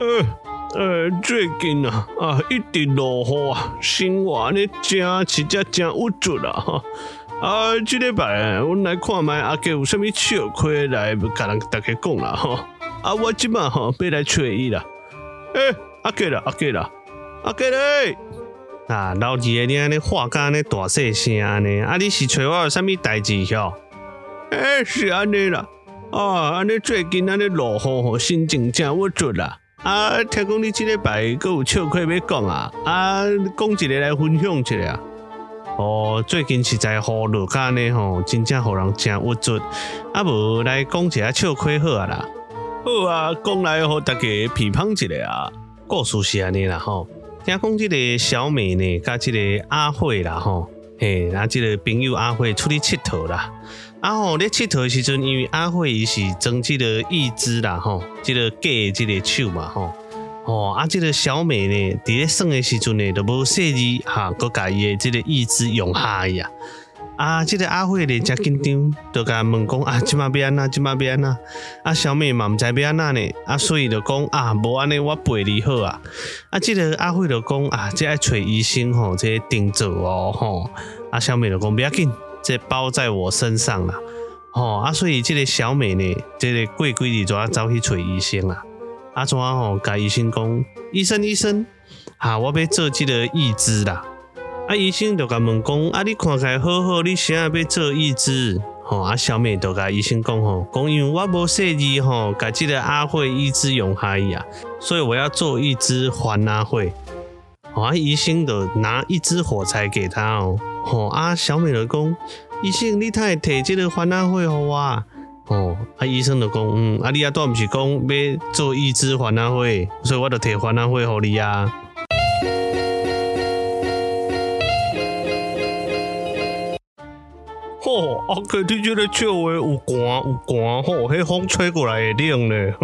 呃呃，最近啊啊一直落雨啊，生活呢真实在真郁卒啦哈。啊，这礼拜我来看觅阿杰有啥物笑亏来甲人大家讲啦哈。啊，我即马吼要来找伊啦。诶，阿杰啦，阿杰啦，阿杰嘞！啊，老二个你安尼话甲安尼大细声安尼，啊，你是找我有啥物代志哟？诶，是安尼啦。啊，安尼最近安尼落雨吼，心情真郁卒啦。啊，听讲你即礼拜阁有笑话要讲啊，啊，讲一个来分享一下。哦，最近实在雨落甲呢吼，真正互人真郁卒。啊，无来讲一下笑话好啊啦。好啊，讲来互大家批判一下啊。故事是安尼啦吼，听讲这个小美呢，甲这个阿慧啦吼，嘿，啊，这个朋友阿慧出去佚佗啦。啊吼，咧佚佗时阵，因为阿慧伊是装即个义肢啦吼，即、这个假即个手嘛吼，哦啊，即个小美呢，伫咧耍诶时阵呢，都无细字哈，搁家己诶即个义肢用下呀。啊，即个阿慧咧真紧张，就甲问讲啊，即马要安怎？即马要安怎？啊，小美嘛毋知要安怎呢，啊，所以就讲啊，无安尼我陪你好啊。啊，即个阿慧就讲啊，即爱找医生吼，即定做哦吼。啊，小美就讲不要紧。这包在我身上了，哦啊，所以这个小美呢，这个过几日就要走去找医生啦。啊，怎啊吼，甲医生讲，医生医生，啊，我要做这个义肢啦。啊，医生就甲问讲，啊，你看起来好好，你啥要做义肢？吼，啊，小美就甲医生讲吼，讲因为我无细字吼，甲这个阿慧义肢用下呀，所以我要做义肢还阿慧。啊，医生就拿一支火柴给他哦。吼啊，小美就讲，医生你太摕这个还阿慧互我。哦，啊，医生就讲，嗯，啊，你啊，都毋是讲要做义肢还阿慧，所以我就摕还阿慧互你啊。吼，啊，可听这个笑话有寒有寒吼，迄风吹过来会冷呢。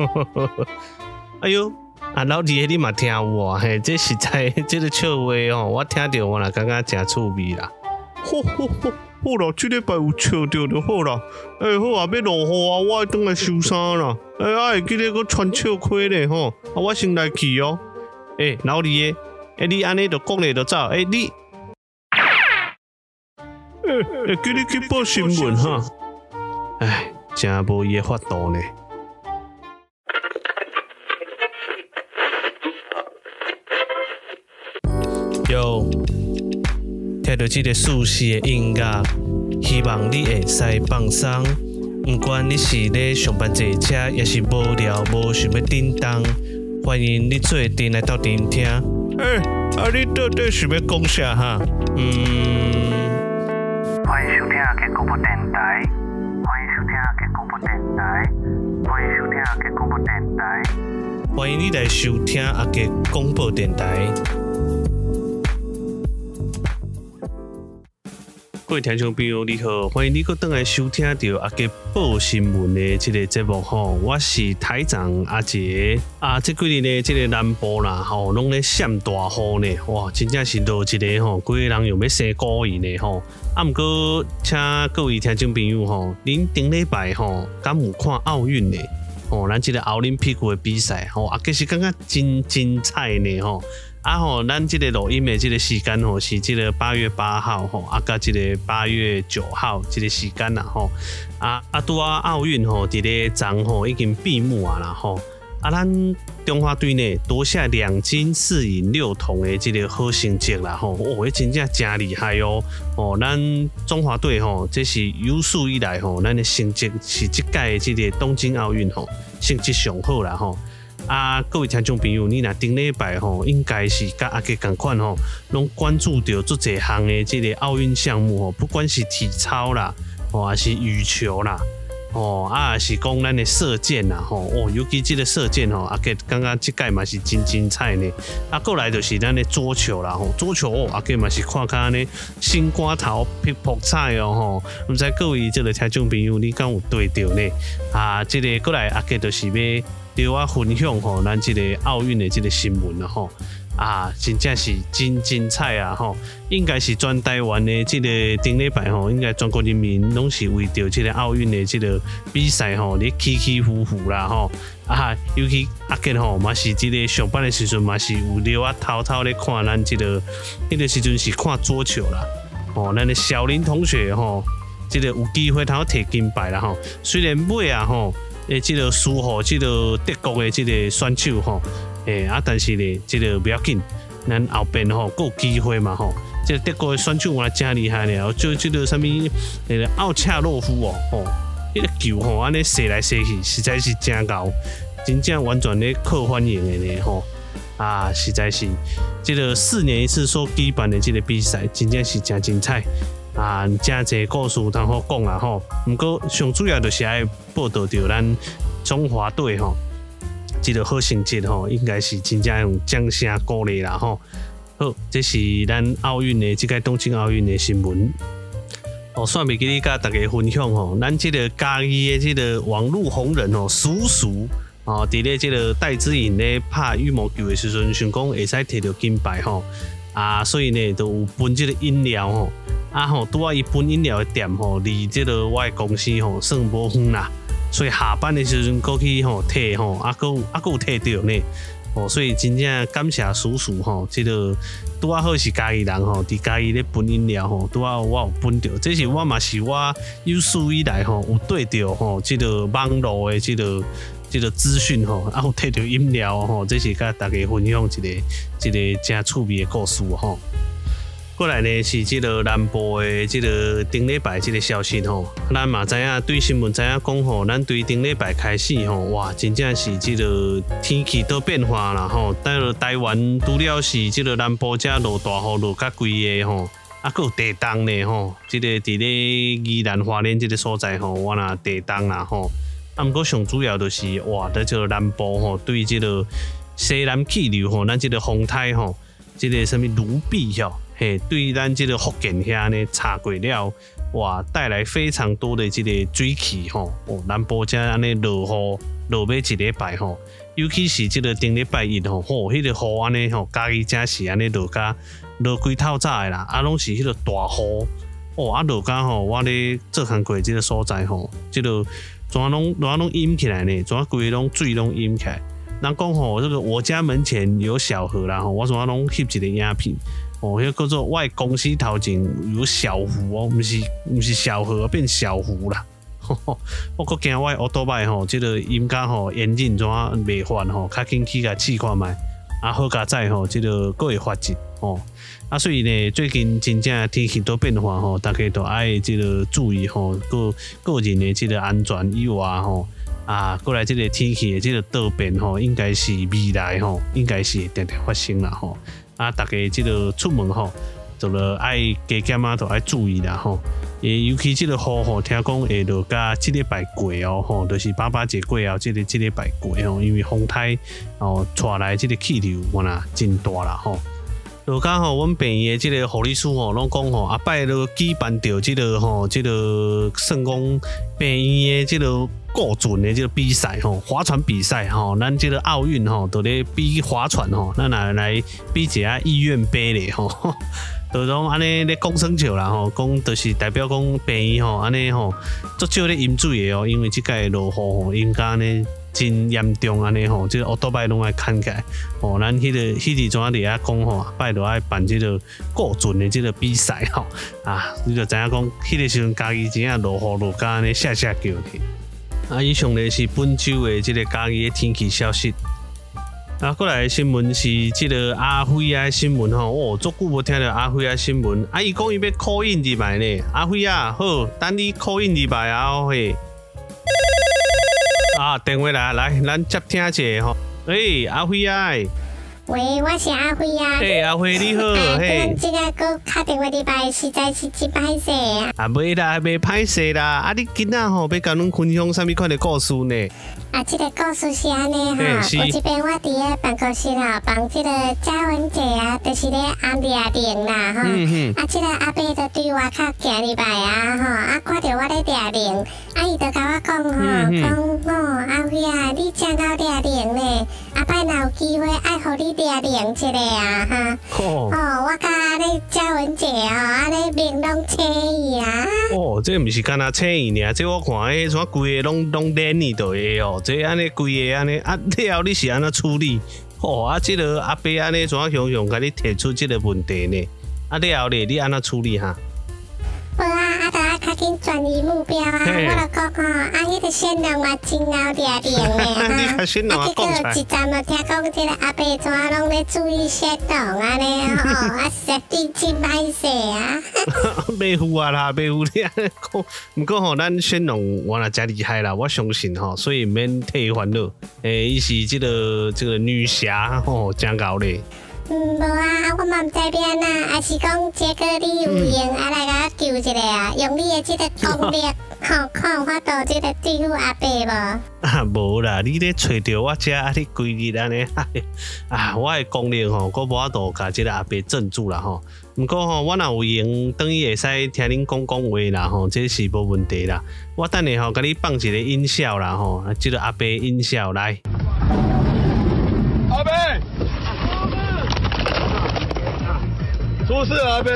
哎呦！啊，老弟，你嘛听有啊？嘿，这实在，这个笑话哦，我听着我也，感觉真趣味啦。好好好，好啦，这礼拜有笑到就好啦。哎、欸，好啊，要落雨啊，我爱转来收衫啦。哎、欸，哎，记得搁穿笑盔咧吼。啊，我先来去哦。哎、欸，老弟，哎、欸，你安尼就讲咧就走。哎、欸，你，哎、欸，哎，记得去报新闻哈。哎，真无伊个法度呢。有听到这个舒适的音乐，希望你会使放松。不管你是咧上班坐车，也是无聊无想要叮当，欢迎你做阵来到电听。哎，啊你到底想要讲啥哈？嗯，欢迎收听阿杰广播电台，欢迎收听阿杰广播电台，欢迎收听阿杰广播电台，欢迎你来收听阿杰广播电台。各位听众朋友，你好，欢迎你搁登来收听到阿杰报新闻的这个节目吼，我是台长阿杰啊。这几日呢，这个南部啦吼，拢咧下大雨呢，哇，真正是落一个吼，几个人又要生高热呢吼。啊，毋过请各位听众朋友吼，恁顶礼拜吼，敢有看奥运呢？吼，咱这个奥林匹克的比赛吼，啊，其实感觉真精彩呢吼。啊吼，咱这个录音的这个时间吼是这个八月八号吼，啊加这个八月九号这个时间啦吼，啊啊拄啊奥运吼，这个章吼已经闭幕啊啦吼，啊咱中华队呢夺下两金四银六铜的这个好成绩啦吼，哦，真正真厉害哦，哦，咱中华队吼这是有史以来吼，咱的成绩是这届这个东京奥运吼成绩上好啦吼。啊，各位听众朋友，你若顶礼拜吼，应该是甲阿杰共款吼，拢关注到足侪项的这个奥运项目吼，不管是体操啦，或者是羽球啦，哦，啊，是讲咱的射箭啦，吼，哦，尤其这个射箭吼，阿杰感觉这届嘛是真精彩呢。啊，过来就是咱的桌球啦，吼，桌球哦，阿杰嘛是看看呢，新瓜头皮泡菜哦，吼，毋知各位这个听众朋友，你敢有对着呢？啊，这个过来阿杰就是要。对我分享吼，咱这个奥运的这个新闻了吼，啊，真正是真精彩啊吼，应该是全台湾的这个顶礼拜吼，应该全国人民拢是为着这个奥运的这个比赛吼，你起起伏伏啦吼，啊，尤其阿健吼嘛是这个上班的时阵嘛是有溜啊偷偷咧看咱这个，那个时阵是看桌球啦，哦，咱的小林同学吼，这个有机会他要摕金牌啦吼，虽然尾啊吼，诶，这个输吼，这个德国的这个选手吼，诶啊，但是咧，这个不要紧，咱后边吼够机会嘛吼，这个德国的选手我真厉害咧，就这个什么奥恰洛夫哦吼。迄个球吼，安尼射来射去，实在是真高，真正完全咧靠欢迎的呢吼啊！实在是，这个四年一次所举办的这个比赛，真正是真精彩啊！真侪故事通好讲啊吼。不过上主要就是爱报道着咱中华队吼，这个好成绩吼，应该是真正用掌声鼓励啦吼。好，这是咱奥运的这个东京奥运的新闻。哦，算袂记哩，甲大家分享吼，咱这个嘉义的这个网络红人哦，叔叔哦，伫咧这个戴资颖咧拍羽毛球的时阵，想讲会使摕到金牌吼啊，所以呢，都有分这个饮料吼。啊吼，拄啊伊分饮料的店吼，离这个我的公司吼算无远啦，所以下班的时阵过去吼摕吼，啊阁啊阁有摕到呢。哦，所以真正感谢叔叔吼，这个拄啊好是嘉义人吼，伫嘉义咧分饮料吼，拄啊我有分到，这是我嘛是我有史以来吼有对到吼，这个网络的这个这个资讯吼，啊有摕到饮料吼，这是甲大家分享一个一个真趣味的故事吼。过来呢是这个南部的这个顶礼拜这个消息吼，咱嘛知影对新闻知影讲吼，咱对顶礼拜开始吼，哇，真正是这个天气都变化啦吼。但台湾除了是这个南部这落大雨落较贵的吼，啊，搁有地冻呢吼，这个伫咧宜兰花莲这个所在吼，我那地冻啦吼。啊，毋过上主要就是哇，伫即个南部吼，对即个西南气流吼，咱即个风台吼，即个什么卢碧吼。嘿，对咱即个福建遐呢，查过了，哇，带来非常多的这个水汽吼。哦，南部这安尼落雨落尾一礼拜吼，尤其是这个顶礼拜一吼，吼，迄个雨安尼吼，家己真是安尼落甲落几透早的啦，啊，拢是迄个大雨。哦，啊，落甲吼，我咧做工过即个所在吼，即个怎啊拢怎啊拢淹起来呢？怎啊规拢水拢淹起来？人讲吼，这个我家门前有小河啦，吼，我怎啊拢翕一个影片。哦，迄叫做外公司头前有小湖哦，毋是毋是小河变小湖啦。我阁惊我奥多麦吼，即个应该吼严禁怎啊袂犯吼，较紧去甲试看觅，啊好加载吼，即个阁会发展吼。啊，所以呢，最近真正天气多变化吼，大家都爱即个注意吼，个个人的即个安全以外吼，啊，过来即个天气的即个多变吼，应该是未来吼，应该是定定发生啦吼。啊，大家这个出门吼，就了爱加减啊，都爱注意啦吼。诶，尤其这个雨吼，听讲会落加这礼拜过哦吼，就是爸爸节过后，这个这礼拜过吼，因为风台哦带来这个气流哇啦真大啦吼。就刚好阮病院的这个护理师吼，拢讲吼，啊拜都举办着这个吼，这个算讲病院的这个。过准的这个比赛吼，划船比赛吼，咱这个奥运吼都咧比划船吼，咱来来比一下医院杯咧吼，都讲安尼咧讲生笑啦吼，讲就是代表讲病院吼安尼吼，足少咧饮水的哦，因为这届落雨吼，应该呢真严重安尼吼，即个奥多拜拢爱看起来哦，咱迄个迄个怎啊咧讲吼，拜都爱办即个过准的即个比赛吼啊，你就知影讲，迄个时阵家己真正落雨落甲安尼吓吓叫去。啊，以上呢是本周的即个家己的天气消息。啊，过来的新闻是即个阿辉啊新闻吼，哦，足久无听到阿辉啊新闻。啊，伊讲伊要 call in 入来呢，阿辉啊，好，等你 call in 入来啊，嘿。啊，电话来，来，咱接听者吼。诶，阿辉啊。喂，我是阿辉啊。嘿，阿辉你好，嘿。这个哥打电话的吧，实在是真歹势啊。啊，袂啦，袂歹势啦。啊，你今仔吼要甲阮分享啥物款的故事呢？啊，这个故事是安尼哈，有一边我伫个办公室吼，帮这个嘉文姐啊，就是咧按铃铃啦。啊，这个阿伯就对我较行入来啊吼，啊看到我咧铃铃，啊伊就甲我讲吼，讲哦阿辉啊，你正到铃铃咧，阿伯若有机会爱互你掠领一下啊哈。哦，哦，我甲安尼嘉文姐哦，安尼面拢青伊啊。哦，这毋是干那青伊尔，这我看迄，怎规个拢拢黏腻到诶哦，这安尼规个安尼啊，了你是安怎处理？哦，啊，这个阿伯安尼怎啊雄雄甲你提出这个问题呢？啊，了咧，你安怎处理哈？转移目标啊！我着讲吼，啊，迄个先人嘛真够厉害的 哈。啊，讲出来。一站嘛听讲，这个阿伯怎啊拢咧注意些动安尼吼，啊，实地真歹势啊！袂负啊啦，袂负你安尼讲。毋过吼，咱先人原来真厉害啦，我相信吼，所以免替伊烦恼。诶，伊是这个这个女侠吼，真够咧。嗯，无啊，我嘛毋知变啊，还是讲杰哥你有闲，啊来甲我救一下啊，用你的这个功力，好看有法度这个对付阿伯无？啊，无啦，你咧找着我遮，啊，你规日安尼，啊，我的功力吼，阁无法度甲这个阿伯镇住啦吼。毋过吼，我若有闲，等于会使听恁讲讲话啦吼，这是无问题啦。我等下吼，甲你放一个音效啦吼，啊，这个阿伯音效来。阿伯。出事了，阿伯！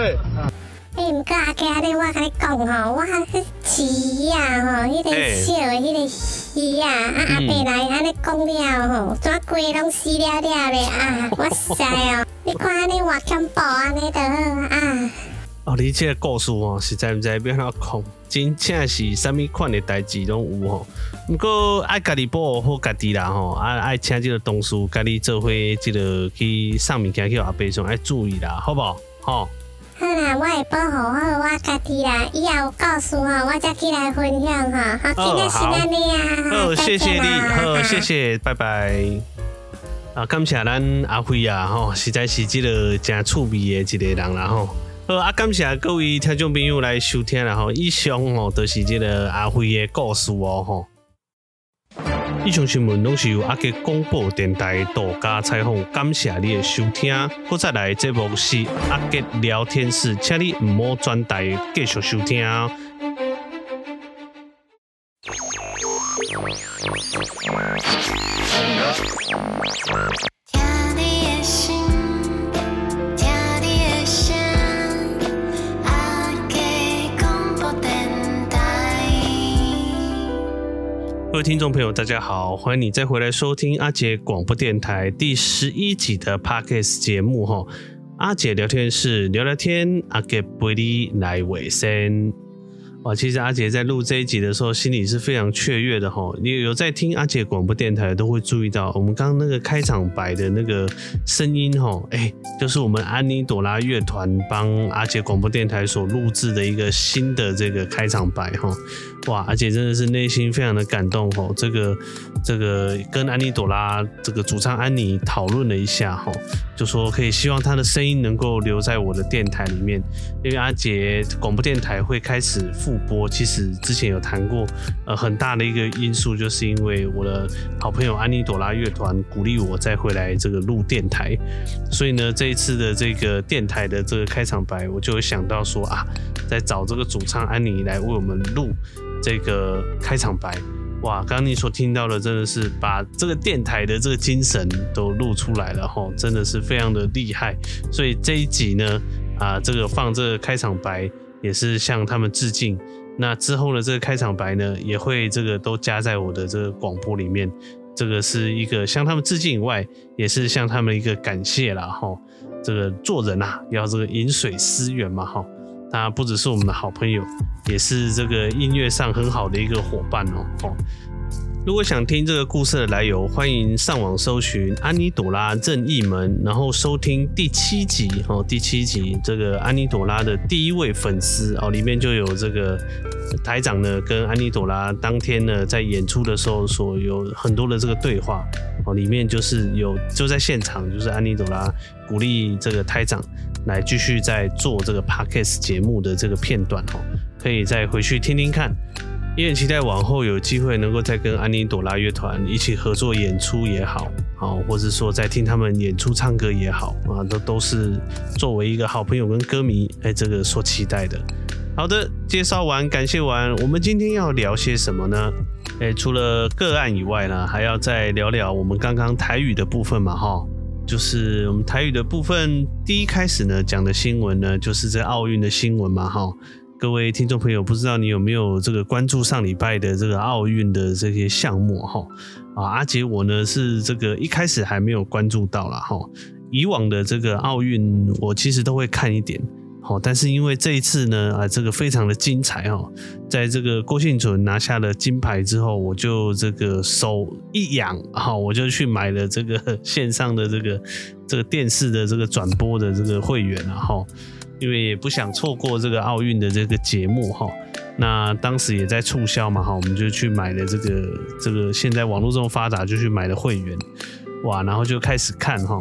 哎，毋过阿哥，阿弟，我甲你讲吼，我去饲啊吼，迄个小的迄个鱼啊，啊阿伯来安尼讲了吼，怎规拢死了了咧啊！哇塞哦，你看安尼活恐怖安尼着好啊！哦，你这个故事哦，实在毋知要安怎讲，真正是啥物款的代志拢有吼。毋过爱家己保护好家己啦吼，啊爱请这个同事甲你做伙，这个去送物件去阿伯上爱注意啦，好不好？哦，好啦，我会保护好我家己啦。以后有故事哈，我再起来分享哈。好，今天是安尼啊。好，谢谢你，好，谢谢，拜拜。啊，感谢咱阿辉啊，吼，实在是这个真趣味的一个人啦，吼。好，啊，感谢各位听众朋友来收听啦，吼。以上吼都是这个阿辉的故事哦，吼。以上新闻拢是由阿吉广播电台独家采访，感谢你的收听。阁再来节目是阿吉聊天室，请你唔好转台，继续收听。各位听众朋友，大家好，欢迎你再回来收听阿杰广播电台第十一集的 Podcast 节目哈。阿杰聊天室聊聊天，阿杰陪你来尾声。哇，其实阿杰在录这一集的时候，心里是非常雀跃的哈。你有在听阿杰广播电台，都会注意到我们刚刚那个开场白的那个声音哈，哎，就是我们安妮朵拉乐团帮阿杰广播电台所录制的一个新的这个开场白哈。哇，阿杰真的是内心非常的感动吼，这个这个跟安妮朵拉这个主唱安妮讨论了一下哈，就说可以希望她的声音能够留在我的电台里面，因为阿杰广播电台会开始复播，其实之前有谈过，呃，很大的一个因素就是因为我的好朋友安妮朵拉乐团鼓励我再回来这个录电台，所以呢，这一次的这个电台的这个开场白，我就会想到说啊，在找这个主唱安妮来为我们录。这个开场白，哇！刚刚你所听到的真的是把这个电台的这个精神都录出来了哈，真的是非常的厉害。所以这一集呢，啊，这个放这个开场白也是向他们致敬。那之后的这个开场白呢，也会这个都加在我的这个广播里面。这个是一个向他们致敬以外，也是向他们一个感谢啦哈。这个做人啊，要这个饮水思源嘛哈。他不只是我们的好朋友，也是这个音乐上很好的一个伙伴哦。哦，如果想听这个故事的来由，欢迎上网搜寻安妮朵拉正义门，然后收听第七集哦。第七集这个安妮朵拉的第一位粉丝哦，里面就有这个台长呢，跟安妮朵拉当天呢在演出的时候所有很多的这个对话哦，里面就是有就在现场，就是安妮朵拉鼓励这个台长。来继续在做这个 podcast 节目的这个片段哦，可以再回去听听看。也很期待往后有机会能够再跟安妮朵拉乐团一起合作演出也好，好，或者说再听他们演出唱歌也好啊，都都是作为一个好朋友跟歌迷哎，这个所期待的。好的，介绍完，感谢完，我们今天要聊些什么呢？诶，除了个案以外呢，还要再聊聊我们刚刚台语的部分嘛，哈，就是我们台语的部分，第一开始呢讲的新闻呢，就是这奥运的新闻嘛，哈，各位听众朋友，不知道你有没有这个关注上礼拜的这个奥运的这些项目，哈，啊，阿杰我呢是这个一开始还没有关注到啦，哈，以往的这个奥运我其实都会看一点。好，但是因为这一次呢，啊，这个非常的精彩哦，在这个郭庆纯拿下了金牌之后，我就这个手一痒，好，我就去买了这个 线上的这个这个电视的这个转播的这个会员了哈，因为也不想错过这个奥运的这个节目哈。那当时也在促销嘛哈，我们就去买了这个这个现在网络这么发达，就去买了会员，哇，然后就开始看哈。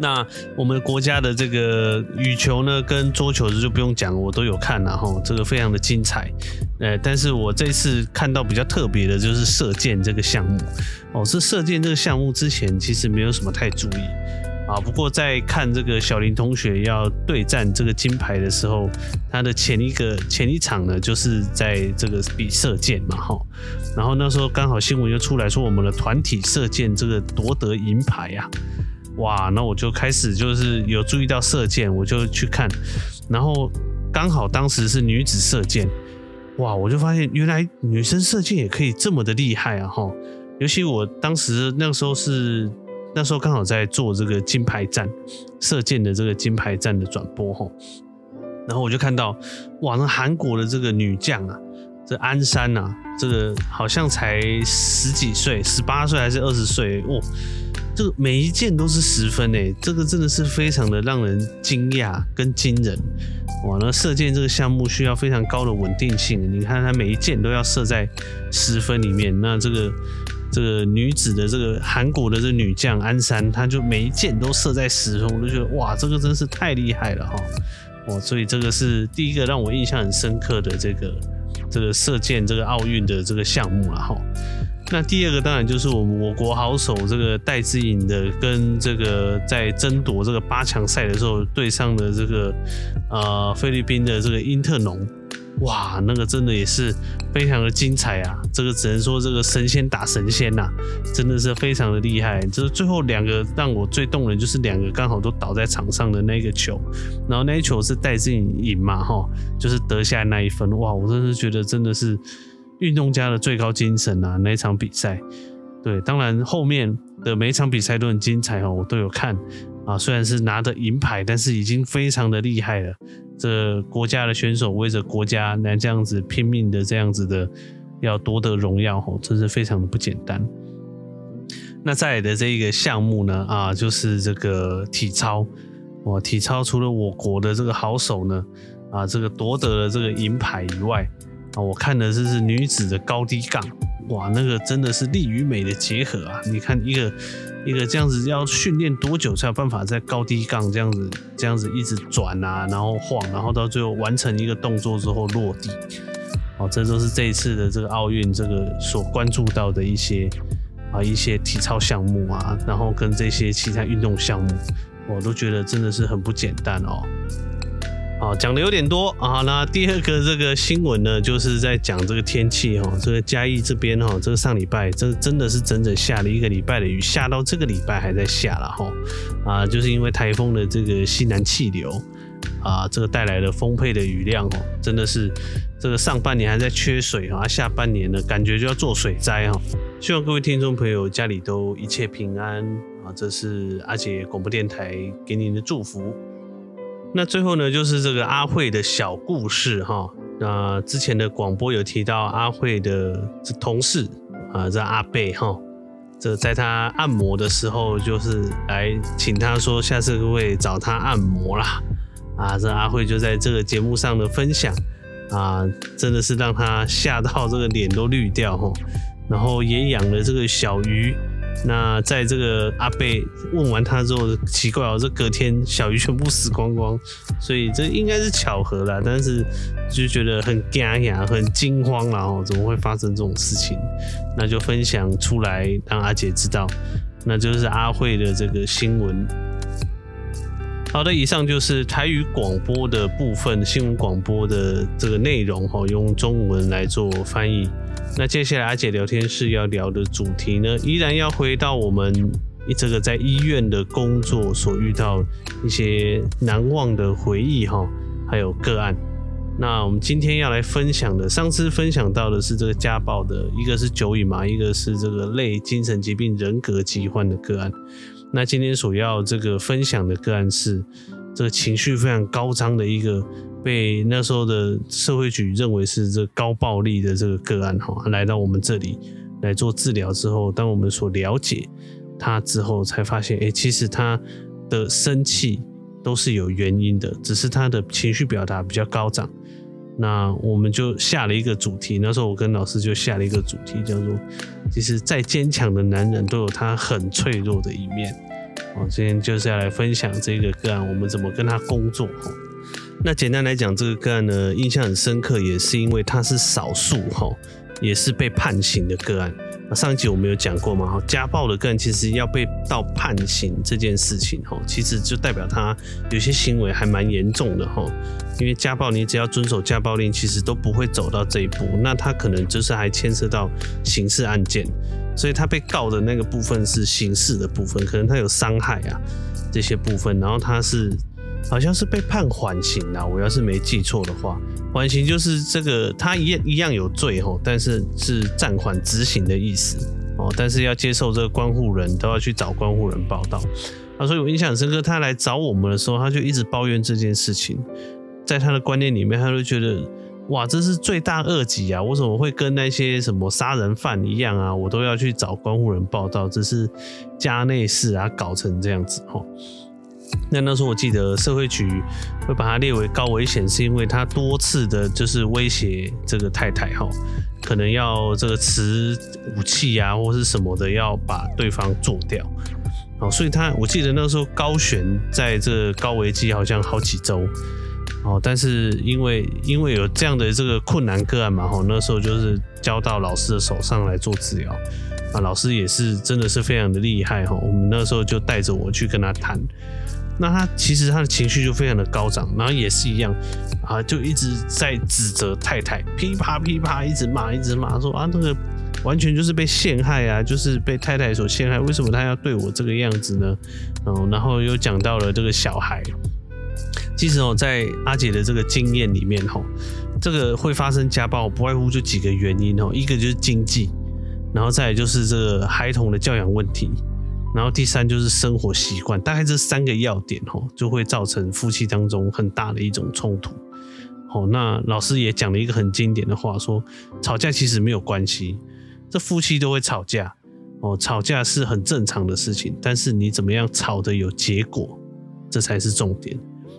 那我们国家的这个羽球呢，跟桌球就不用讲，我都有看了哈，这个非常的精彩。呃，但是我这次看到比较特别的就是射箭这个项目哦，是射箭这个项目之前其实没有什么太注意啊。不过在看这个小林同学要对战这个金牌的时候，他的前一个前一场呢，就是在这个比射箭嘛哈。然后那时候刚好新闻又出来说，我们的团体射箭这个夺得银牌呀。哇，那我就开始就是有注意到射箭，我就去看，然后刚好当时是女子射箭，哇，我就发现原来女生射箭也可以这么的厉害啊哈！尤其我当时那时候是那时候刚好在做这个金牌战射箭的这个金牌战的转播哈，然后我就看到哇，那韩国的这个女将啊，这安山啊，这个好像才十几岁，十八岁还是二十岁哦。这个每一箭都是十分诶，这个真的是非常的让人惊讶跟惊人哇！那射箭这个项目需要非常高的稳定性，你看它每一箭都要射在十分里面。那这个这个女子的这个韩国的这女将安山，她就每一箭都射在十分，我就觉得哇，这个真是太厉害了哈！哦，所以这个是第一个让我印象很深刻的这个这个射箭这个奥运的这个项目了哈。那第二个当然就是我们我国好手这个戴资颖的，跟这个在争夺这个八强赛的时候对上的这个呃菲律宾的这个因特农，哇，那个真的也是非常的精彩啊！这个只能说这个神仙打神仙呐，真的是非常的厉害。就是最后两个让我最动人，就是两个刚好都倒在场上的那个球，然后那一球是戴资颖赢嘛，哈，就是得下那一分，哇，我真是觉得真的是。运动家的最高精神啊，那一场比赛，对，当然后面的每一场比赛都很精彩哦，我都有看啊。虽然是拿的银牌，但是已经非常的厉害了。这国家的选手为着国家来这样子拼命的这样子的要夺得荣耀哦，真是非常的不简单。那再来的这一个项目呢，啊，就是这个体操。哇，体操除了我国的这个好手呢，啊，这个夺得了这个银牌以外。啊，我看的这是女子的高低杠，哇，那个真的是力与美的结合啊！你看一个一个这样子要训练多久才有办法在高低杠这样子这样子一直转啊，然后晃，然后到最后完成一个动作之后落地。哦，这都是这一次的这个奥运这个所关注到的一些啊一些体操项目啊，然后跟这些其他运动项目，我都觉得真的是很不简单哦。啊，讲的有点多啊。那第二个这个新闻呢，就是在讲这个天气哈。这个嘉义这边哈，这个上礼拜这真的是整整下了一个礼拜的雨，下到这个礼拜还在下了哈。啊，就是因为台风的这个西南气流啊，这个带来了丰沛的雨量哦，真的是这个上半年还在缺水啊，下半年呢感觉就要做水灾哈。希望各位听众朋友家里都一切平安啊，这是阿杰广播电台给您的祝福。那最后呢，就是这个阿慧的小故事哈。那之前的广播有提到阿慧的同事啊，这阿贝哈，这在他按摩的时候，就是来请他说下次会找他按摩啦。啊，这阿慧就在这个节目上的分享啊，真的是让他吓到这个脸都绿掉哈。然后也养了这个小鱼。那在这个阿贝问完他之后，奇怪哦，这隔天小鱼全部死光光，所以这应该是巧合啦，但是就觉得很惊讶、很惊慌啦哦，怎么会发生这种事情？那就分享出来让阿姐知道，那就是阿慧的这个新闻。好的，以上就是台语广播的部分新闻广播的这个内容哈，用中文来做翻译。那接下来阿姐聊天室要聊的主题呢，依然要回到我们这个在医院的工作所遇到一些难忘的回忆哈，还有个案。那我们今天要来分享的，上次分享到的是这个家暴的，一个是酒瘾嘛，一个是这个类精神疾病人格疾患的个案。那今天所要这个分享的个案是这个情绪非常高涨的一个，被那时候的社会局认为是这高暴力的这个个案哈，来到我们这里来做治疗之后，当我们所了解他之后，才发现，哎，其实他的生气都是有原因的，只是他的情绪表达比较高涨。那我们就下了一个主题，那时候我跟老师就下了一个主题，叫做“其实再坚强的男人都有他很脆弱的一面”。哦，今天就是要来分享这个个案，我们怎么跟他工作。那简单来讲，这个个案呢，印象很深刻，也是因为他是少数哈，也是被判刑的个案。上一集我们有讲过嘛，哈，家暴的个案其实要被到判刑这件事情，哈，其实就代表他有些行为还蛮严重的，哈。因为家暴，你只要遵守家暴令，其实都不会走到这一步。那他可能就是还牵涉到刑事案件，所以他被告的那个部分是刑事的部分，可能他有伤害啊这些部分，然后他是好像是被判缓刑啊，我要是没记错的话。缓刑就是这个，他一样一样有罪吼，但是是暂缓执行的意思哦。但是要接受这个关护人都要去找关护人报道啊。所以我印象深刻，他来找我们的时候，他就一直抱怨这件事情。在他的观念里面，他就觉得哇，这是罪大恶极啊！我怎么会跟那些什么杀人犯一样啊？我都要去找关护人报道，这是家内事啊，搞成这样子吼。那那时候我记得社会局会把他列为高危险，是因为他多次的就是威胁这个太太哈，可能要这个持武器啊或是什么的，要把对方做掉。哦，所以他我记得那时候高悬在这高危机好像好几周哦，但是因为因为有这样的这个困难个案嘛，哈，那时候就是交到老师的手上来做治疗啊，老师也是真的是非常的厉害哈，我们那时候就带着我去跟他谈。那他其实他的情绪就非常的高涨，然后也是一样啊，就一直在指责太太，噼啪噼啪一直骂，一直骂说啊，那个完全就是被陷害啊，就是被太太所陷害，为什么他要对我这个样子呢？嗯，然后又讲到了这个小孩，其实哦，在阿姐的这个经验里面吼，这个会发生家暴不外乎就几个原因哦，一个就是经济，然后再来就是这个孩童的教养问题。然后第三就是生活习惯，大概这三个要点吼，就会造成夫妻当中很大的一种冲突。好，那老师也讲了一个很经典的话，说吵架其实没有关系，这夫妻都会吵架哦，吵架是很正常的事情，但是你怎么样吵的有结果，这才是重点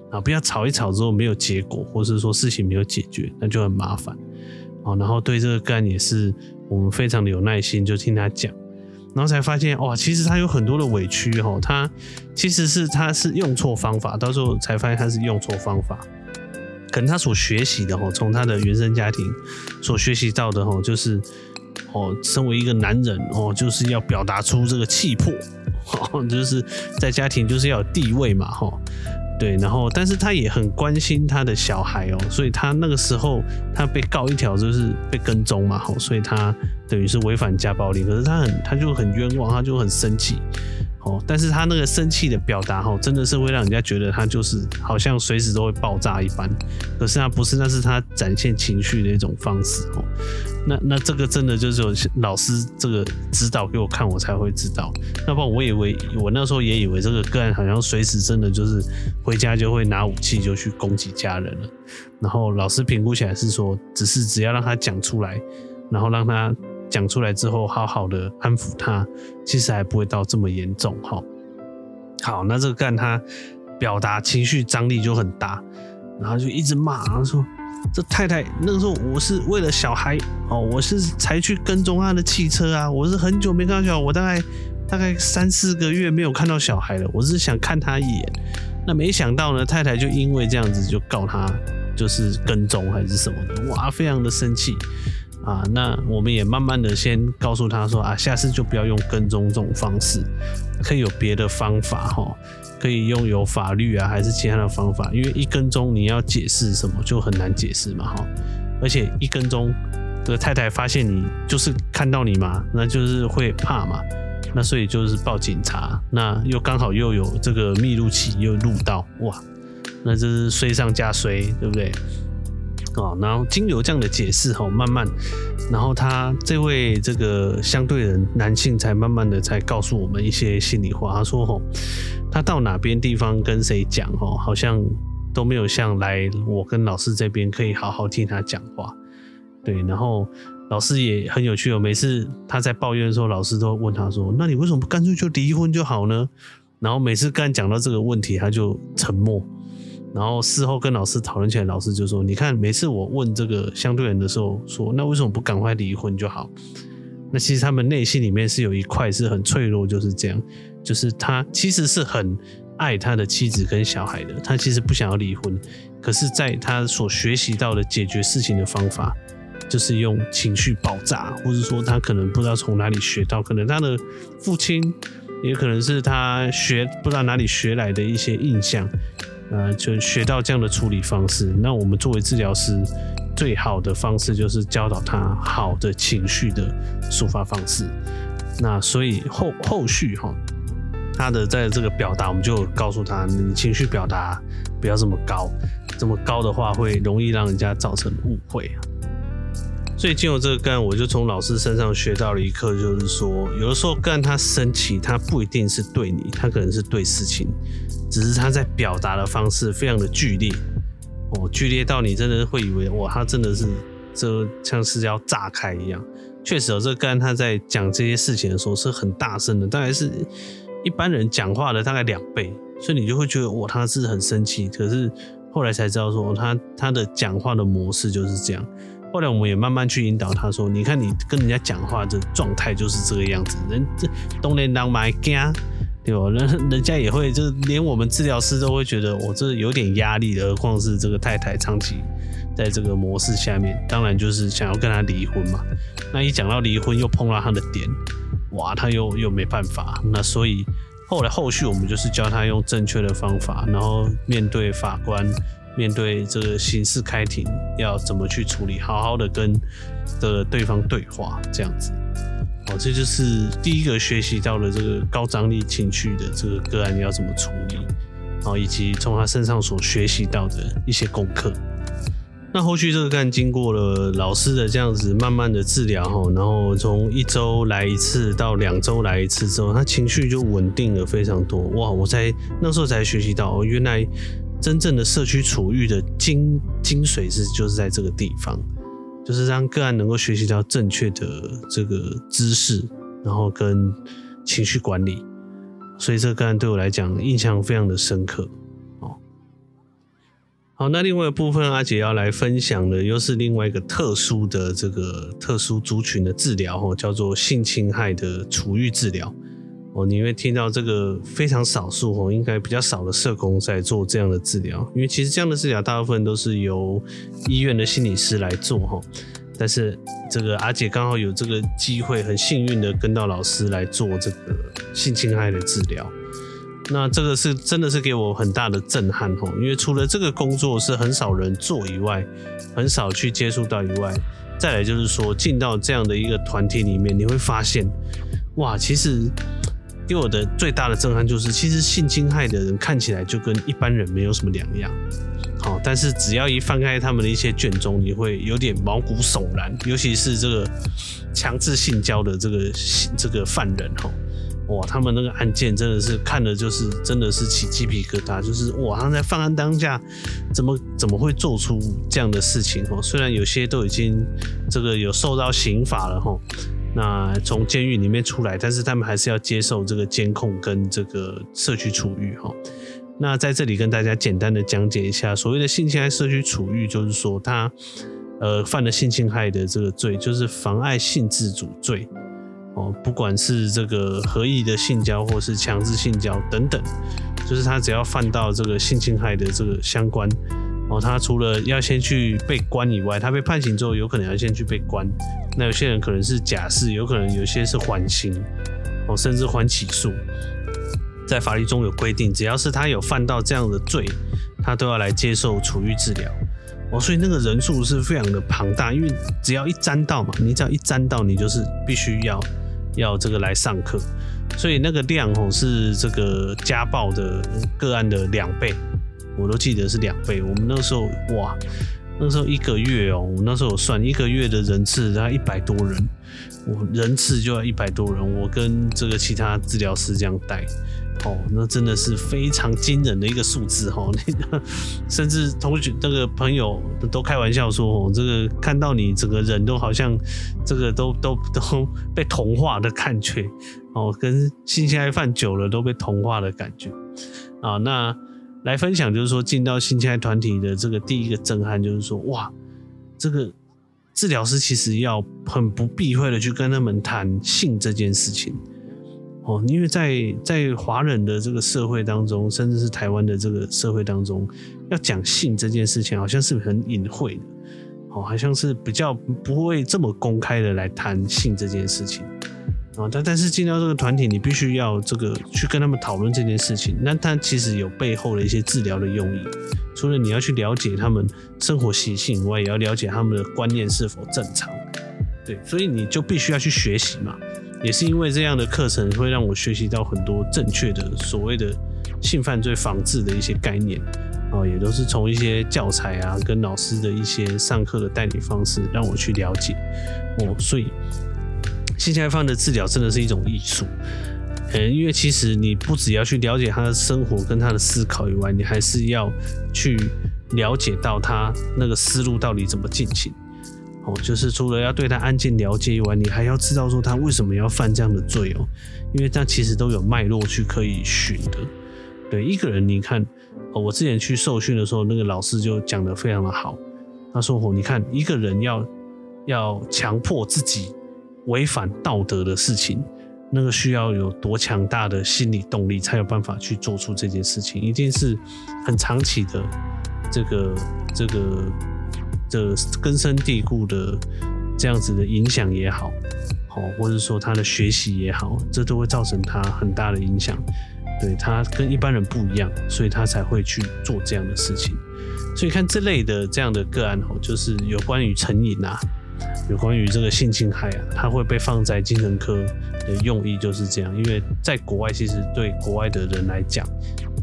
啊！不要吵一吵之后没有结果，或是说事情没有解决，那就很麻烦。好，然后对这个个案也是我们非常的有耐心，就听他讲。然后才发现哇，其实他有很多的委屈哈，他其实是他是用错方法，到时候才发现他是用错方法，可能他所学习的哈，从他的原生家庭所学习到的哈，就是哦，身为一个男人哦，就是要表达出这个气魄，就是在家庭就是要有地位嘛哈。对，然后但是他也很关心他的小孩哦，所以他那个时候他被告一条就是被跟踪嘛，吼，所以他等于是违反家暴令，可是他很他就很冤枉，他就很生气。哦，但是他那个生气的表达，哦，真的是会让人家觉得他就是好像随时都会爆炸一般。可是他不是，那是他展现情绪的一种方式，哦。那那这个真的就是有老师这个指导给我看，我才会知道。要不然我以为我那时候也以为这个个案好像随时真的就是回家就会拿武器就去攻击家人了。然后老师评估起来是说，只是只要让他讲出来，然后让他。讲出来之后，好好的安抚他，其实还不会到这么严重哈。好，那这个干他表达情绪张力就很大，然后就一直骂，然后说这太太那个时候我是为了小孩哦，我是才去跟踪他的汽车啊，我是很久没看到小孩，我大概大概三四个月没有看到小孩了，我是想看他一眼，那没想到呢，太太就因为这样子就告他就是跟踪还是什么的，哇，非常的生气。啊，那我们也慢慢的先告诉他说啊，下次就不要用跟踪这种方式，可以有别的方法哈，可以用有法律啊，还是其他的方法，因为一跟踪你要解释什么就很难解释嘛哈，而且一跟踪这个太太发现你就是看到你嘛，那就是会怕嘛，那所以就是报警察，那又刚好又有这个密录器又录到，哇，那这是衰上加衰，对不对？哦，然后经由这样的解释吼，慢慢，然后他这位这个相对人男性才慢慢的才告诉我们一些心里话。他说吼，他到哪边地方跟谁讲吼，好像都没有像来我跟老师这边可以好好听他讲话。对，然后老师也很有趣哦，每次他在抱怨的时候，老师都问他说：“那你为什么不干脆就离婚就好呢？”然后每次刚讲到这个问题，他就沉默。然后事后跟老师讨论起来，老师就说：“你看，每次我问这个相对人的时候，说那为什么不赶快离婚就好？那其实他们内心里面是有一块是很脆弱，就是这样，就是他其实是很爱他的妻子跟小孩的，他其实不想要离婚，可是在他所学习到的解决事情的方法，就是用情绪爆炸，或者说他可能不知道从哪里学到，可能他的父亲，也可能是他学不知道哪里学来的一些印象。”呃，就学到这样的处理方式。那我们作为治疗师，最好的方式就是教导他好的情绪的抒发方式。那所以后后续哈，他的在这个表达，我们就告诉他，你情绪表达不要这么高，这么高的话会容易让人家造成误会。所以经由这个个案，我就从老师身上学到了一课，就是说，有的时候个案他生气，他不一定是对你，他可能是对事情。只是他在表达的方式非常的剧烈哦，剧烈到你真的会以为哇，他真的是这像是要炸开一样。确实有这个个案，他在讲这些事情的时候是很大声的，大概是一般人讲话的大概两倍，所以你就会觉得哇，他是很生气。可是后来才知道说，他他的讲话的模式就是这样。后来我们也慢慢去引导他说，你看你跟人家讲话的状态就是这个样子，人这东连当买惊。对吧？人 人家也会，就是连我们治疗师都会觉得我这有点压力的，何况是这个太太长期在这个模式下面，当然就是想要跟他离婚嘛。那一讲到离婚，又碰到他的点，哇，他又又没办法。那所以后来后续我们就是教他用正确的方法，然后面对法官，面对这个刑事开庭要怎么去处理，好好的跟的对方对话，这样子。哦，这就是第一个学习到了这个高张力情绪的这个个案，你要怎么处理，哦，以及从他身上所学习到的一些功课。那后续这个个案经过了老师的这样子慢慢的治疗哈，然后从一周来一次到两周来一次之后，他情绪就稳定了非常多。哇，我在那时候才学习到，哦，原来真正的社区处遇的精精髓是就是在这个地方。就是让个案能够学习到正确的这个知识，然后跟情绪管理，所以这个个案对我来讲印象非常的深刻。哦，好，那另外一部分阿姐要来分享的又是另外一个特殊的这个特殊族群的治疗，哦，叫做性侵害的处遇治疗。哦，你会听到这个非常少数哦，应该比较少的社工在做这样的治疗，因为其实这样的治疗大部分都是由医院的心理师来做哈。但是这个阿姐刚好有这个机会，很幸运的跟到老师来做这个性侵害的治疗，那这个是真的是给我很大的震撼哈，因为除了这个工作是很少人做以外，很少去接触到以外，再来就是说进到这样的一个团体里面，你会发现，哇，其实。给我的最大的震撼就是，其实性侵害的人看起来就跟一般人没有什么两样，好，但是只要一翻开他们的一些卷宗，你会有点毛骨悚然，尤其是这个强制性交的这个这个犯人哈，哇，他们那个案件真的是看了就是真的是起鸡皮疙瘩，就是哇，他在犯案当下怎么怎么会做出这样的事情哈？虽然有些都已经这个有受到刑罚了哈。那从监狱里面出来，但是他们还是要接受这个监控跟这个社区处遇哈。那在这里跟大家简单的讲解一下，所谓的性侵害社区处遇，就是说他呃犯了性侵害的这个罪，就是妨碍性自主罪哦，不管是这个合意的性交或是强制性交等等，就是他只要犯到这个性侵害的这个相关。哦，他除了要先去被关以外，他被判刑之后，有可能要先去被关。那有些人可能是假释，有可能有些是缓刑，哦，甚至缓起诉。在法律中有规定，只要是他有犯到这样的罪，他都要来接受处遇治疗。哦，所以那个人数是非常的庞大，因为只要一沾到嘛，你只要一沾到，你就是必须要要这个来上课，所以那个量哦是这个家暴的个案的两倍，我都记得是两倍。我们那时候哇，那时候一个月哦，我那时候我算一个月的人次大概一百多人，我人次就要一百多人，我跟这个其他治疗师这样带。哦，那真的是非常惊人的一个数字哦。那 个甚至同学那个朋友都开玩笑说，哦，这个看到你整个人都好像这个都都都被同化的感觉哦，跟性侵害犯久了都被同化的感觉啊。那来分享就是说，进到性侵害团体的这个第一个震撼就是说，哇，这个治疗师其实要很不避讳的去跟他们谈性这件事情。哦，因为在在华人的这个社会当中，甚至是台湾的这个社会当中，要讲性这件事情，好像是很隐晦的，哦，好像是比较不会这么公开的来谈性这件事情，啊，但但是进到这个团体，你必须要这个去跟他们讨论这件事情，那它其实有背后的一些治疗的用意，除了你要去了解他们生活习性以外，也要了解他们的观念是否正常，对，所以你就必须要去学习嘛。也是因为这样的课程会让我学习到很多正确的所谓的性犯罪防治的一些概念，哦，也都是从一些教材啊跟老师的一些上课的代理方式让我去了解，哦，所以性侵害犯的治疗真的是一种艺术，嗯，因为其实你不只要去了解他的生活跟他的思考以外，你还是要去了解到他那个思路到底怎么进行。哦，就是除了要对他案件了解以外，你还要知道说他为什么要犯这样的罪哦，因为他其实都有脉络去可以寻的。对一个人，你看，哦，我之前去受训的时候，那个老师就讲得非常的好。他说：“哦，你看一个人要要强迫自己违反道德的事情，那个需要有多强大的心理动力，才有办法去做出这件事情，一定是很长期的这个这个。”的根深蒂固的这样子的影响也好，好，或者说他的学习也好，这都会造成他很大的影响。对，他跟一般人不一样，所以他才会去做这样的事情。所以看这类的这样的个案哦，就是有关于成瘾啊，有关于这个性侵害啊，它会被放在精神科的用意就是这样。因为在国外，其实对国外的人来讲，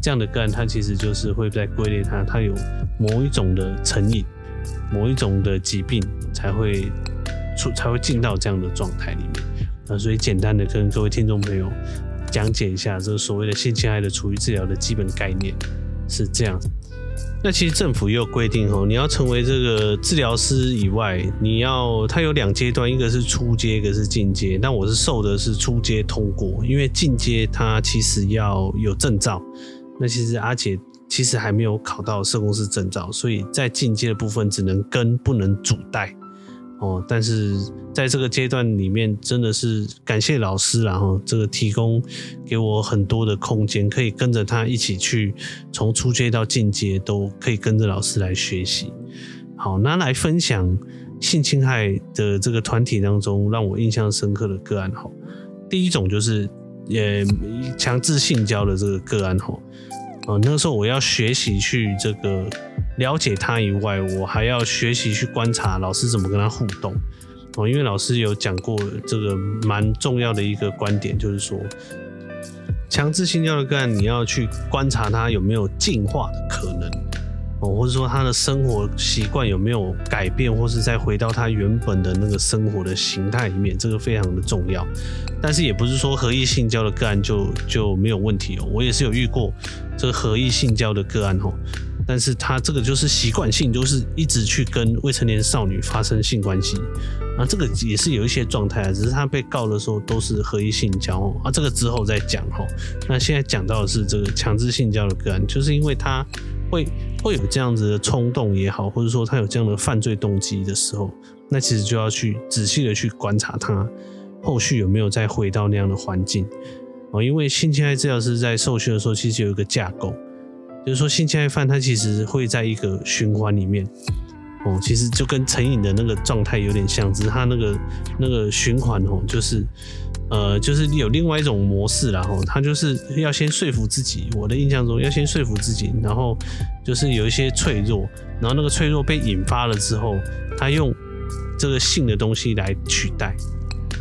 这样的个案它其实就是会在归类它，它有某一种的成瘾。某一种的疾病才会出，才会进到这样的状态里面。那所以简单的跟各位听众朋友讲解一下，这个所谓的性侵害的处遇治疗的基本概念是这样。那其实政府也有规定哦，你要成为这个治疗师以外，你要它有两阶段，一个是初阶，一个是进阶。但我是受的是初阶通过，因为进阶它其实要有证照。那其实阿姐。其实还没有考到社工师证照，所以在进阶的部分只能跟不能主带哦。但是在这个阶段里面，真的是感谢老师，然后这个提供给我很多的空间，可以跟着他一起去从初阶到进阶，都可以跟着老师来学习。好，那来分享性侵害的这个团体当中让我印象深刻的个案哈。第一种就是也强制性交的这个个案哈。哦，那个时候我要学习去这个了解他以外，我还要学习去观察老师怎么跟他互动。哦，因为老师有讲过这个蛮重要的一个观点，就是说强制性教的个案，你要去观察他有没有进化的可能，哦，或者说他的生活习惯有没有改变，或是再回到他原本的那个生活的形态里面，这个非常的重要。但是也不是说合意性交的个案就就没有问题哦，我也是有遇过。这个合意性交的个案哦，但是他这个就是习惯性，就是一直去跟未成年少女发生性关系，啊，这个也是有一些状态啊，只是他被告的时候都是合意性交哦啊，这个之后再讲吼。那现在讲到的是这个强制性交的个案，就是因为他会会有这样子的冲动也好，或者说他有这样的犯罪动机的时候，那其实就要去仔细的去观察他后续有没有再回到那样的环境。哦，因为性侵害治疗师在受训的时候，其实有一个架构，就是说性侵害犯他其实会在一个循环里面，哦，其实就跟成瘾的那个状态有点像，只是他那个那个循环哦，就是呃，就是有另外一种模式然后，他就是要先说服自己，我的印象中要先说服自己，然后就是有一些脆弱，然后那个脆弱被引发了之后，他用这个性的东西来取代，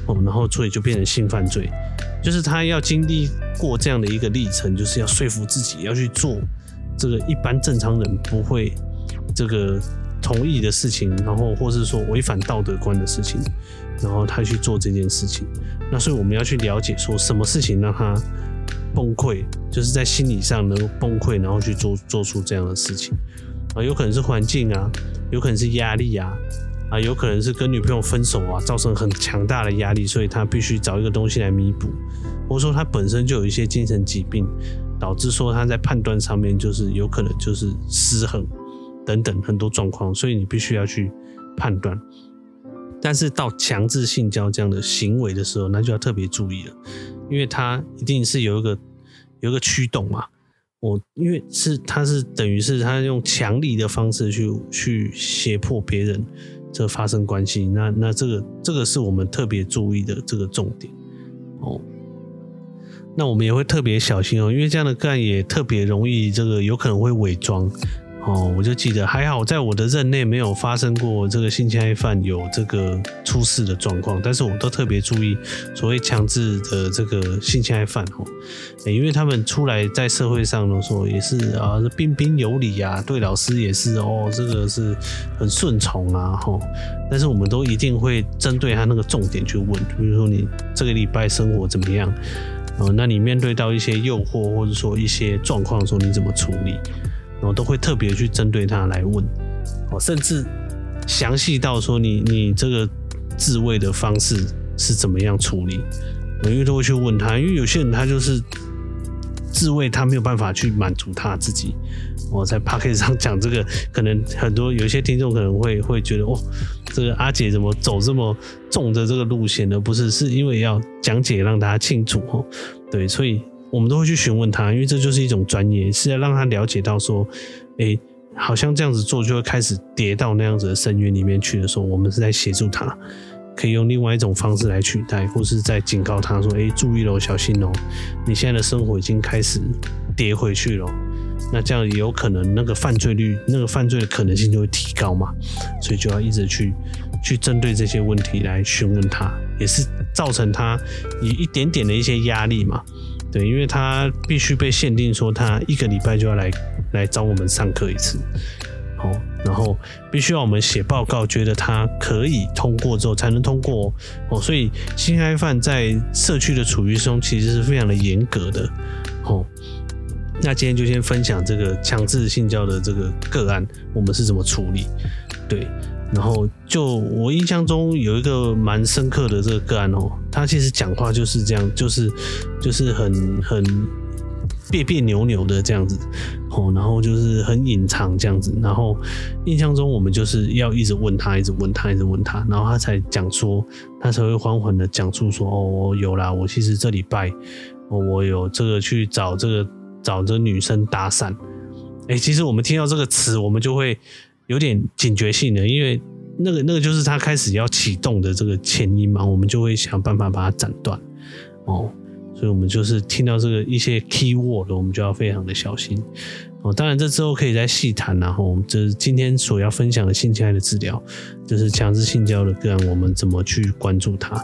哦，然后所以就变成性犯罪，就是他要经历过这样的一个历程，就是要说服自己要去做这个一般正常人不会这个。同意的事情，然后或是说违反道德观的事情，然后他去做这件事情。那所以我们要去了解，说什么事情让他崩溃，就是在心理上能够崩溃，然后去做做出这样的事情啊，有可能是环境啊，有可能是压力啊，啊，有可能是跟女朋友分手啊，造成很强大的压力，所以他必须找一个东西来弥补，或者说他本身就有一些精神疾病，导致说他在判断上面就是有可能就是失衡。等等很多状况，所以你必须要去判断。但是到强制性交这样的行为的时候，那就要特别注意了，因为它一定是有一个有一个驱动嘛。我因为是它是等于是他用强力的方式去去胁迫别人这发生关系，那那这个这个是我们特别注意的这个重点哦。那我们也会特别小心哦，因为这样的个案也特别容易这个有可能会伪装。哦，我就记得还好，在我的任内没有发生过这个性侵害犯有这个出事的状况，但是我都特别注意所谓强制的这个性侵害犯哦，因为他们出来在社会上的时候也是啊，彬彬有礼啊，对老师也是哦，这个是很顺从啊，哈，但是我们都一定会针对他那个重点去问，比如说你这个礼拜生活怎么样？哦，那你面对到一些诱惑或者说一些状况的时候，你怎么处理？然后都会特别去针对他来问，哦，甚至详细到说你你这个自慰的方式是怎么样处理，我因为都会去问他，因为有些人他就是自慰，他没有办法去满足他自己。我在 Podcast 上讲这个，可能很多有些听众可能会会觉得，哦，这个阿姐怎么走这么重的这个路线呢？不是，是因为要讲解让大家清楚哦，对，所以。我们都会去询问他，因为这就是一种专业，是要让他了解到说，诶，好像这样子做就会开始跌到那样子的深渊里面去的时候，我们是在协助他，可以用另外一种方式来取代，或是在警告他说，诶，注意喽，小心哦，你现在的生活已经开始跌回去了，那这样也有可能那个犯罪率、那个犯罪的可能性就会提高嘛，所以就要一直去去针对这些问题来询问他，也是造成他以一点点的一些压力嘛。对，因为他必须被限定说，他一个礼拜就要来来找我们上课一次，好，然后必须要我们写报告，觉得他可以通过之后才能通过哦。所以性侵害犯在社区的处遇中其实是非常的严格的，哦。那今天就先分享这个强制性交的这个个案，我们是怎么处理？对。然后就我印象中有一个蛮深刻的这个个案哦，他其实讲话就是这样，就是就是很很别别扭扭的这样子哦，然后就是很隐藏这样子，然后印象中我们就是要一直问他，一直问他，一直问他，然后他才讲说，他才会缓缓的讲出说哦，我有啦，我其实这礼拜，我有这个去找这个找这个女生搭讪，哎，其实我们听到这个词，我们就会。有点警觉性的，因为那个那个就是他开始要启动的这个前因嘛，我们就会想办法把它斩断哦。所以，我们就是听到这个一些 key word，我们就要非常的小心哦。当然，这之后可以再细谈，然后我们这是今天所要分享的性侵害的治疗，就是强制性交的个案，我们怎么去关注它？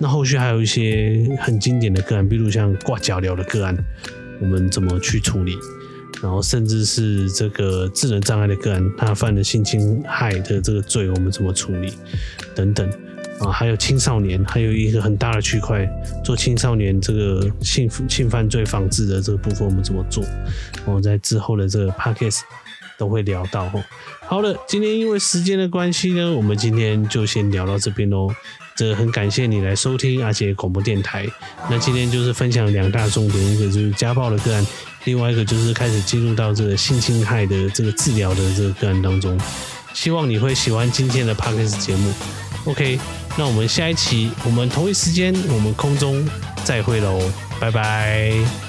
那后续还有一些很经典的个案，比如像挂脚镣的个案，我们怎么去处理？然后甚至是这个智能障碍的个案，他犯了性侵害的这个罪，我们怎么处理？等等啊，还有青少年，还有一个很大的区块，做青少年这个性性犯罪防治的这个部分，我们怎么做？我在之后的这个 podcast 都会聊到哦。好了，今天因为时间的关系呢，我们今天就先聊到这边喽。这很感谢你来收听阿捷广播电台。那今天就是分享两大重点，一个就是家暴的个案。另外一个就是开始进入到这个性侵害的这个治疗的这个个案当中，希望你会喜欢今天的 Podcast 节目。OK，那我们下一期我们同一时间我们空中再会喽，拜拜。